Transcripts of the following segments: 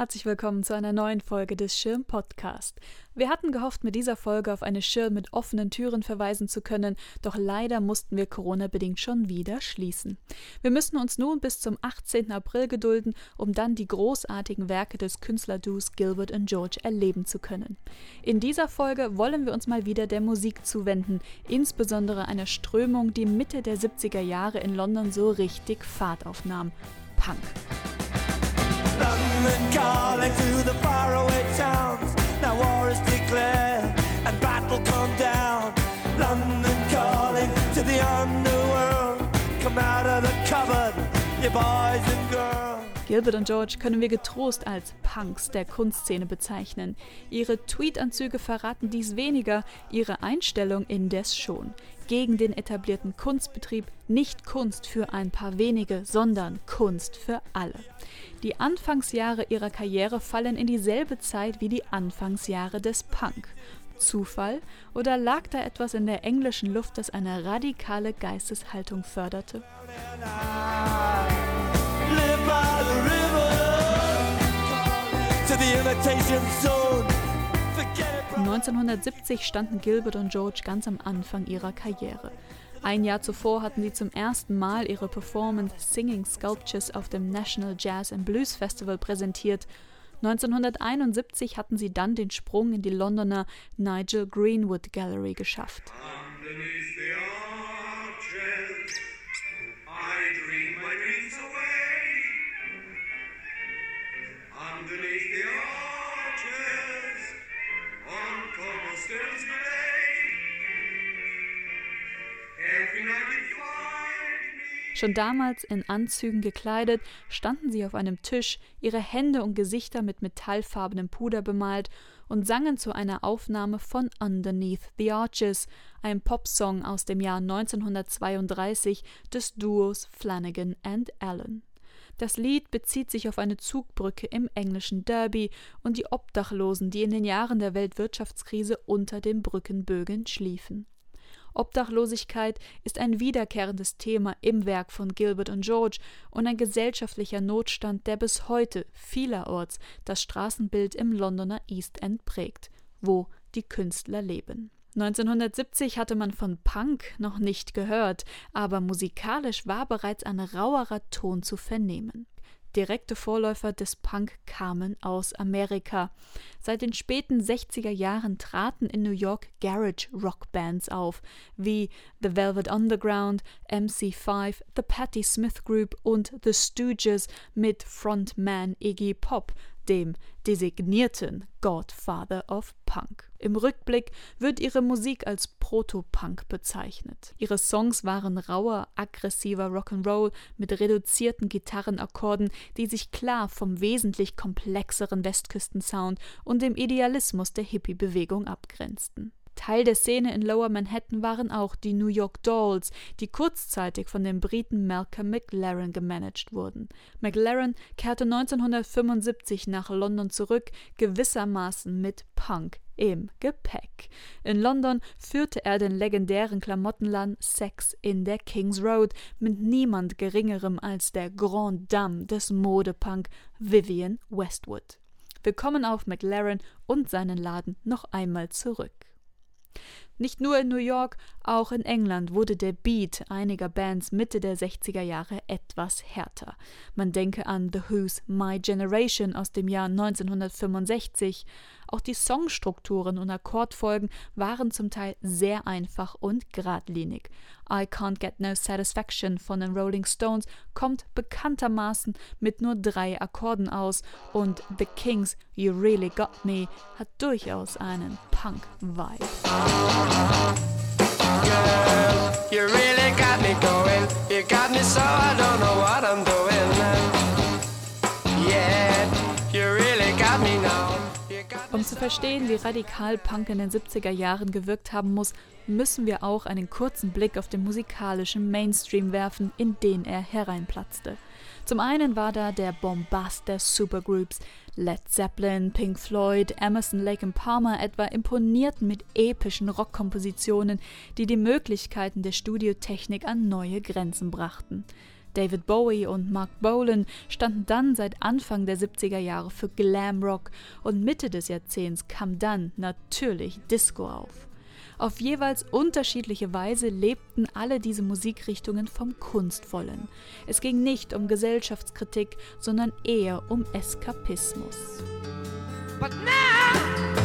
Herzlich willkommen zu einer neuen Folge des Schirm Podcast. Wir hatten gehofft, mit dieser Folge auf eine Schirm mit offenen Türen verweisen zu können, doch leider mussten wir Corona-bedingt schon wieder schließen. Wir müssen uns nun bis zum 18. April gedulden, um dann die großartigen Werke des Künstlerduos Gilbert und George erleben zu können. In dieser Folge wollen wir uns mal wieder der Musik zuwenden, insbesondere einer Strömung, die Mitte der 70er Jahre in London so richtig Fahrt aufnahm: Punk. London calling to the faraway towns. Now war is declared and battle come down. London calling to the underworld. Come out of the cupboard, you boys and. Gilbert und George können wir getrost als Punks der Kunstszene bezeichnen. Ihre Tweetanzüge verraten dies weniger, ihre Einstellung indes schon. Gegen den etablierten Kunstbetrieb, nicht Kunst für ein paar wenige, sondern Kunst für alle. Die Anfangsjahre ihrer Karriere fallen in dieselbe Zeit wie die Anfangsjahre des Punk. Zufall oder lag da etwas in der englischen Luft, das eine radikale Geisteshaltung förderte? 1970 standen Gilbert und George ganz am Anfang ihrer Karriere. Ein Jahr zuvor hatten sie zum ersten Mal ihre Performance Singing Sculptures auf dem National Jazz and Blues Festival präsentiert. 1971 hatten sie dann den Sprung in die Londoner Nigel Greenwood Gallery geschafft. Schon damals in Anzügen gekleidet, standen sie auf einem Tisch, ihre Hände und Gesichter mit metallfarbenem Puder bemalt und sangen zu einer Aufnahme von Underneath the Arches, einem Popsong aus dem Jahr 1932 des Duos Flanagan and Allen. Das Lied bezieht sich auf eine Zugbrücke im englischen Derby und die Obdachlosen, die in den Jahren der Weltwirtschaftskrise unter den Brückenbögen schliefen. Obdachlosigkeit ist ein wiederkehrendes Thema im Werk von Gilbert und George und ein gesellschaftlicher Notstand, der bis heute vielerorts das Straßenbild im Londoner East End prägt, wo die Künstler leben. 1970 hatte man von Punk noch nicht gehört, aber musikalisch war bereits ein rauerer Ton zu vernehmen. Direkte Vorläufer des Punk kamen aus Amerika. Seit den späten 60er Jahren traten in New York Garage Rock Bands auf, wie The Velvet Underground, MC5, The Patti Smith Group und The Stooges mit Frontman Iggy Pop, dem designierten Godfather of Punk. Im Rückblick wird ihre Musik als Proto-Punk bezeichnet. Ihre Songs waren rauer, aggressiver Rock'n'Roll mit reduzierten Gitarrenakkorden, die sich klar vom wesentlich komplexeren Westküstensound und dem Idealismus der Hippie-Bewegung abgrenzten. Teil der Szene in Lower Manhattan waren auch die New York Dolls, die kurzzeitig von dem Briten Malcolm McLaren gemanagt wurden. McLaren kehrte 1975 nach London zurück, gewissermaßen mit Punk im Gepäck. In London führte er den legendären Klamottenladen Sex in der King's Road mit niemand geringerem als der Grand Dame des Modepunk Vivian Westwood. Wir kommen auf McLaren und seinen Laden noch einmal zurück. Nicht nur in New York, auch in England wurde der Beat einiger Bands Mitte der 60er Jahre etwas härter. Man denke an The Who's My Generation aus dem Jahr 1965. Auch die Songstrukturen und Akkordfolgen waren zum Teil sehr einfach und geradlinig. I Can't Get No Satisfaction von den Rolling Stones kommt bekanntermaßen mit nur drei Akkorden aus und The Kings You Really Got Me hat durchaus einen Punk-Vibe. Um zu verstehen, wie radikal Punk in den 70er Jahren gewirkt haben muss, müssen wir auch einen kurzen Blick auf den musikalischen Mainstream werfen, in den er hereinplatzte. Zum einen war da der Bombast der Supergroups. Led Zeppelin, Pink Floyd, Emerson, Lake and Palmer etwa imponierten mit epischen Rockkompositionen, die die Möglichkeiten der Studiotechnik an neue Grenzen brachten. David Bowie und Mark Bolan standen dann seit Anfang der 70er Jahre für Glam Rock und Mitte des Jahrzehnts kam dann natürlich Disco auf. Auf jeweils unterschiedliche Weise lebten alle diese Musikrichtungen vom Kunstvollen. Es ging nicht um Gesellschaftskritik, sondern eher um Eskapismus. But now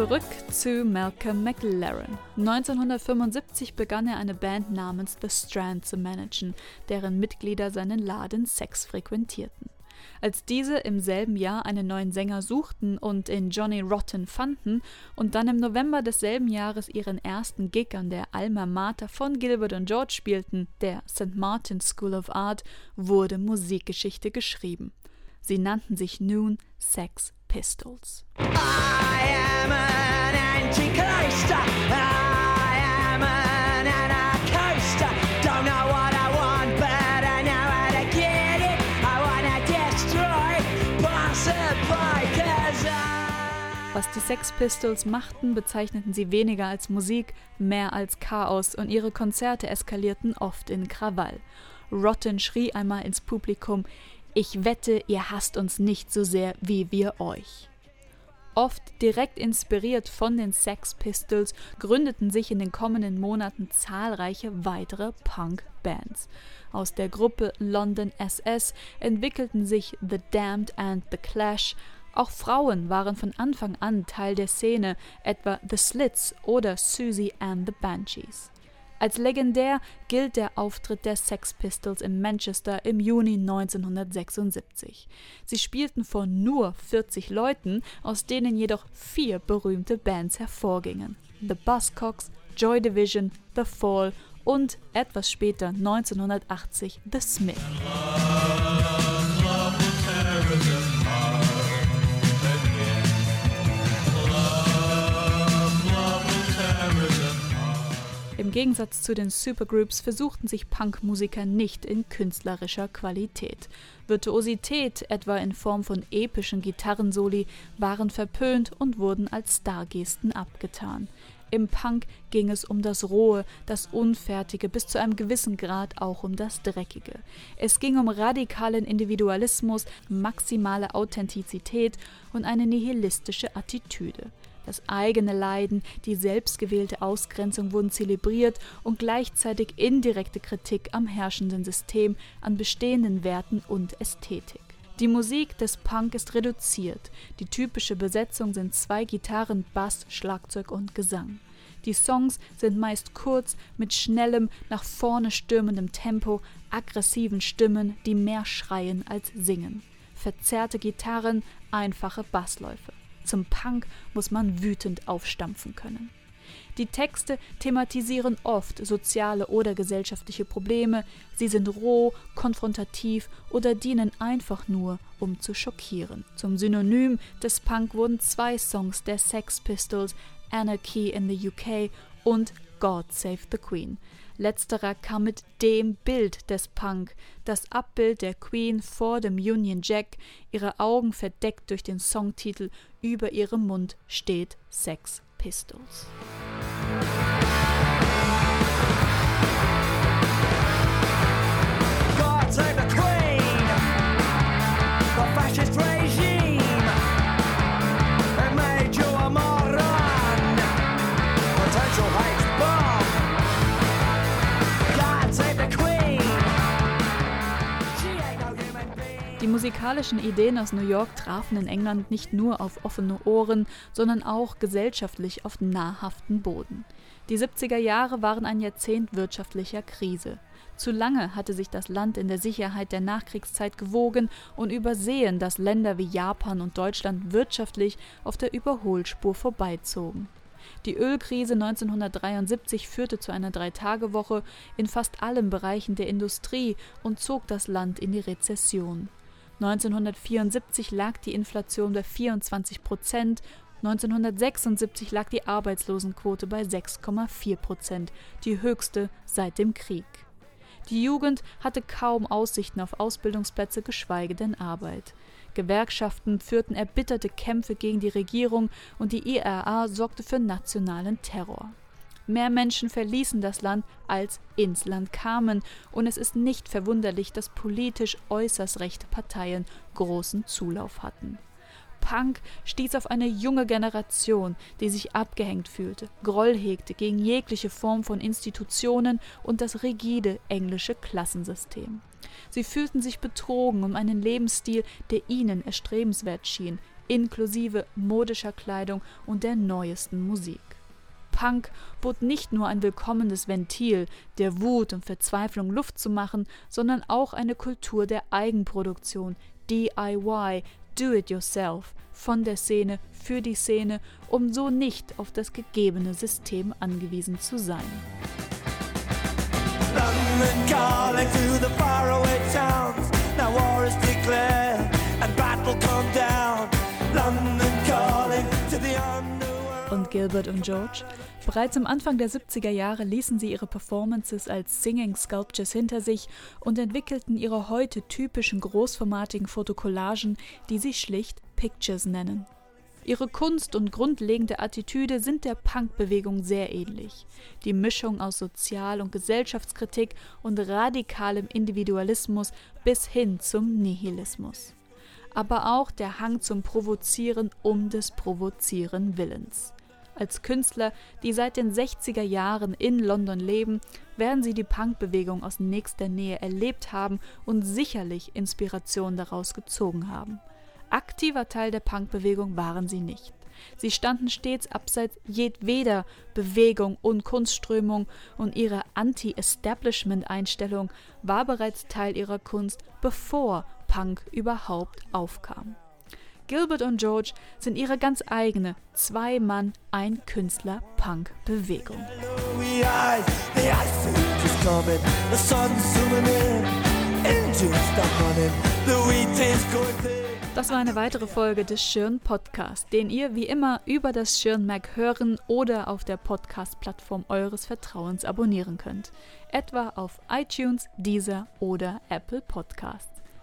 Zurück zu Malcolm McLaren. 1975 begann er eine Band namens The Strand zu managen, deren Mitglieder seinen Laden Sex frequentierten. Als diese im selben Jahr einen neuen Sänger suchten und in Johnny Rotten fanden und dann im November desselben Jahres ihren ersten Gig an der Alma Mater von Gilbert und George spielten, der St. Martin's School of Art, wurde Musikgeschichte geschrieben. Sie nannten sich nun Sex Pistols. Was die Sex Pistols machten, bezeichneten sie weniger als Musik, mehr als Chaos und ihre Konzerte eskalierten oft in Krawall. Rotten schrie einmal ins Publikum: Ich wette, ihr hasst uns nicht so sehr wie wir euch. Oft direkt inspiriert von den Sex Pistols gründeten sich in den kommenden Monaten zahlreiche weitere Punk-Bands. Aus der Gruppe London SS entwickelten sich The Damned and The Clash. Auch Frauen waren von Anfang an Teil der Szene, etwa The Slits oder Susie and the Banshees. Als legendär gilt der Auftritt der Sex Pistols in Manchester im Juni 1976. Sie spielten vor nur 40 Leuten, aus denen jedoch vier berühmte Bands hervorgingen: The Buzzcocks, Joy Division, The Fall und etwas später 1980 The Smith. Im Gegensatz zu den Supergroups versuchten sich Punkmusiker nicht in künstlerischer Qualität. Virtuosität, etwa in Form von epischen Gitarrensoli, waren verpönt und wurden als Stargesten abgetan. Im Punk ging es um das Rohe, das Unfertige, bis zu einem gewissen Grad auch um das Dreckige. Es ging um radikalen Individualismus, maximale Authentizität und eine nihilistische Attitüde. Das eigene Leiden, die selbstgewählte Ausgrenzung wurden zelebriert und gleichzeitig indirekte Kritik am herrschenden System, an bestehenden Werten und Ästhetik. Die Musik des Punk ist reduziert. Die typische Besetzung sind zwei Gitarren, Bass, Schlagzeug und Gesang. Die Songs sind meist kurz, mit schnellem, nach vorne stürmendem Tempo, aggressiven Stimmen, die mehr schreien als singen. Verzerrte Gitarren, einfache Bassläufe. Zum Punk muss man wütend aufstampfen können. Die Texte thematisieren oft soziale oder gesellschaftliche Probleme, sie sind roh, konfrontativ oder dienen einfach nur, um zu schockieren. Zum Synonym des Punk wurden zwei Songs der Sex Pistols, Anarchy in the UK und God Save the Queen. Letzterer kam mit dem Bild des Punk, das Abbild der Queen vor dem Union Jack, ihre Augen verdeckt durch den Songtitel, über ihrem Mund steht Sex Pistols. Musikalischen Ideen aus New York trafen in England nicht nur auf offene Ohren, sondern auch gesellschaftlich auf nahrhaften Boden. Die 70er Jahre waren ein Jahrzehnt wirtschaftlicher Krise. Zu lange hatte sich das Land in der Sicherheit der Nachkriegszeit gewogen und übersehen, dass Länder wie Japan und Deutschland wirtschaftlich auf der Überholspur vorbeizogen. Die Ölkrise 1973 führte zu einer Dreitagewoche in fast allen Bereichen der Industrie und zog das Land in die Rezession. 1974 lag die Inflation bei 24 Prozent 1976 lag die Arbeitslosenquote bei 6,4 Prozent, die höchste seit dem Krieg. Die Jugend hatte kaum Aussichten auf Ausbildungsplätze, geschweige denn Arbeit. Gewerkschaften führten erbitterte Kämpfe gegen die Regierung und die IRA sorgte für nationalen Terror. Mehr Menschen verließen das Land, als ins Land kamen, und es ist nicht verwunderlich, dass politisch äußerst rechte Parteien großen Zulauf hatten. Punk stieß auf eine junge Generation, die sich abgehängt fühlte, Groll hegte gegen jegliche Form von Institutionen und das rigide englische Klassensystem. Sie fühlten sich betrogen um einen Lebensstil, der ihnen erstrebenswert schien, inklusive modischer Kleidung und der neuesten Musik. Punk bot nicht nur ein willkommenes Ventil, der Wut und Verzweiflung Luft zu machen, sondern auch eine Kultur der Eigenproduktion, DIY, Do It Yourself, von der Szene für die Szene, um so nicht auf das gegebene System angewiesen zu sein. London calling to the faraway towns. Now war is Gilbert und George? Bereits am Anfang der 70er Jahre ließen sie ihre Performances als Singing Sculptures hinter sich und entwickelten ihre heute typischen großformatigen Fotokollagen, die sie schlicht Pictures nennen. Ihre Kunst und grundlegende Attitüde sind der Punkbewegung sehr ähnlich. Die Mischung aus Sozial- und Gesellschaftskritik und radikalem Individualismus bis hin zum Nihilismus. Aber auch der Hang zum Provozieren um des Provozieren Willens. Als Künstler, die seit den 60er Jahren in London leben, werden sie die Punkbewegung aus nächster Nähe erlebt haben und sicherlich Inspiration daraus gezogen haben. Aktiver Teil der Punkbewegung waren sie nicht. Sie standen stets abseits jedweder Bewegung und Kunstströmung und ihre Anti-Establishment-Einstellung war bereits Teil ihrer Kunst, bevor Punk überhaupt aufkam. Gilbert und George sind ihre ganz eigene Zwei-Mann, ein Künstler-Punk-Bewegung. Das war eine weitere Folge des Schirn Podcast, den ihr wie immer über das Schirn Mac hören oder auf der Podcast-Plattform eures Vertrauens abonnieren könnt. Etwa auf iTunes, Deezer oder Apple Podcasts.